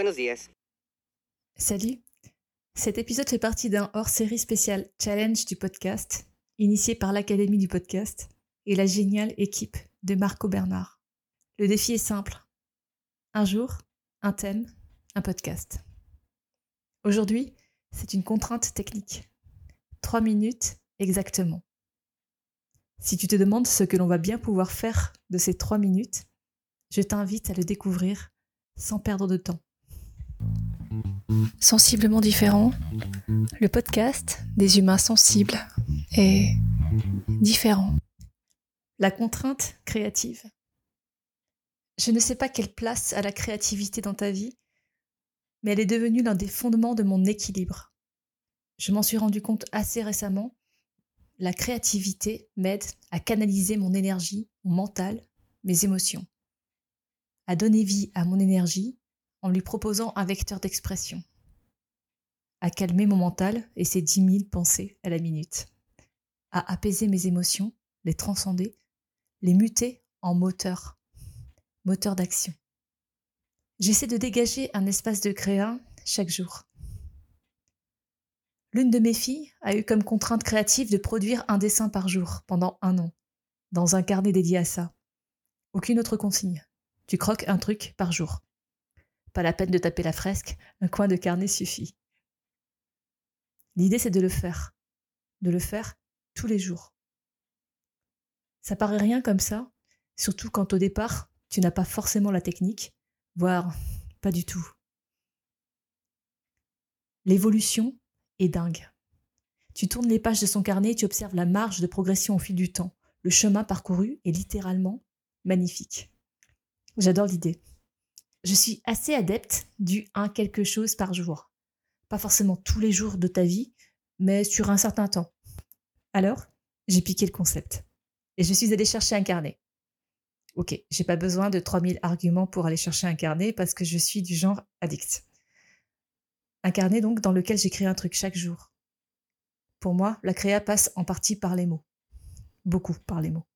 Buenos. Salut. Cet épisode fait partie d'un hors-série spécial challenge du podcast, initié par l'Académie du podcast et la géniale équipe de Marco Bernard. Le défi est simple. Un jour, un thème, un podcast. Aujourd'hui, c'est une contrainte technique. Trois minutes exactement. Si tu te demandes ce que l'on va bien pouvoir faire de ces trois minutes, je t'invite à le découvrir sans perdre de temps. Sensiblement différent, le podcast des humains sensibles est différent. La contrainte créative. Je ne sais pas quelle place a la créativité dans ta vie, mais elle est devenue l'un des fondements de mon équilibre. Je m'en suis rendu compte assez récemment. La créativité m'aide à canaliser mon énergie, mon mental, mes émotions, à donner vie à mon énergie en lui proposant un vecteur d'expression, à calmer mon mental et ses dix mille pensées à la minute, à apaiser mes émotions, les transcender, les muter en moteur, moteur d'action. J'essaie de dégager un espace de créa chaque jour. L'une de mes filles a eu comme contrainte créative de produire un dessin par jour pendant un an, dans un carnet dédié à ça. Aucune autre consigne. Tu croques un truc par jour. Pas la peine de taper la fresque, un coin de carnet suffit. L'idée, c'est de le faire. De le faire tous les jours. Ça paraît rien comme ça, surtout quand au départ, tu n'as pas forcément la technique, voire pas du tout. L'évolution est dingue. Tu tournes les pages de son carnet et tu observes la marge de progression au fil du temps. Le chemin parcouru est littéralement magnifique. J'adore l'idée je suis assez adepte du un quelque chose par jour. Pas forcément tous les jours de ta vie, mais sur un certain temps. Alors, j'ai piqué le concept. Et je suis allée chercher un carnet. Ok, j'ai pas besoin de 3000 arguments pour aller chercher un carnet parce que je suis du genre addict. Un carnet donc dans lequel j'écris un truc chaque jour. Pour moi, la créa passe en partie par les mots. Beaucoup par les mots.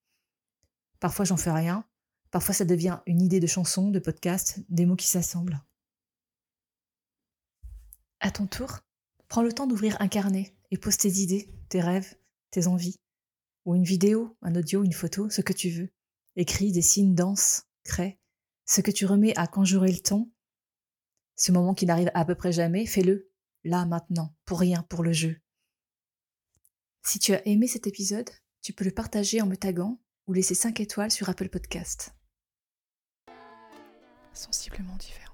Parfois j'en fais rien, Parfois, ça devient une idée de chanson, de podcast, des mots qui s'assemblent. À ton tour, prends le temps d'ouvrir un carnet et pose tes idées, tes rêves, tes envies. Ou une vidéo, un audio, une photo, ce que tu veux. Écris, dessine, danse, crée. Ce que tu remets à j'aurai le temps. Ce moment qui n'arrive à peu près jamais, fais-le, là, maintenant, pour rien, pour le jeu. Si tu as aimé cet épisode, tu peux le partager en me taguant ou laisser 5 étoiles sur Apple Podcast sensiblement différent.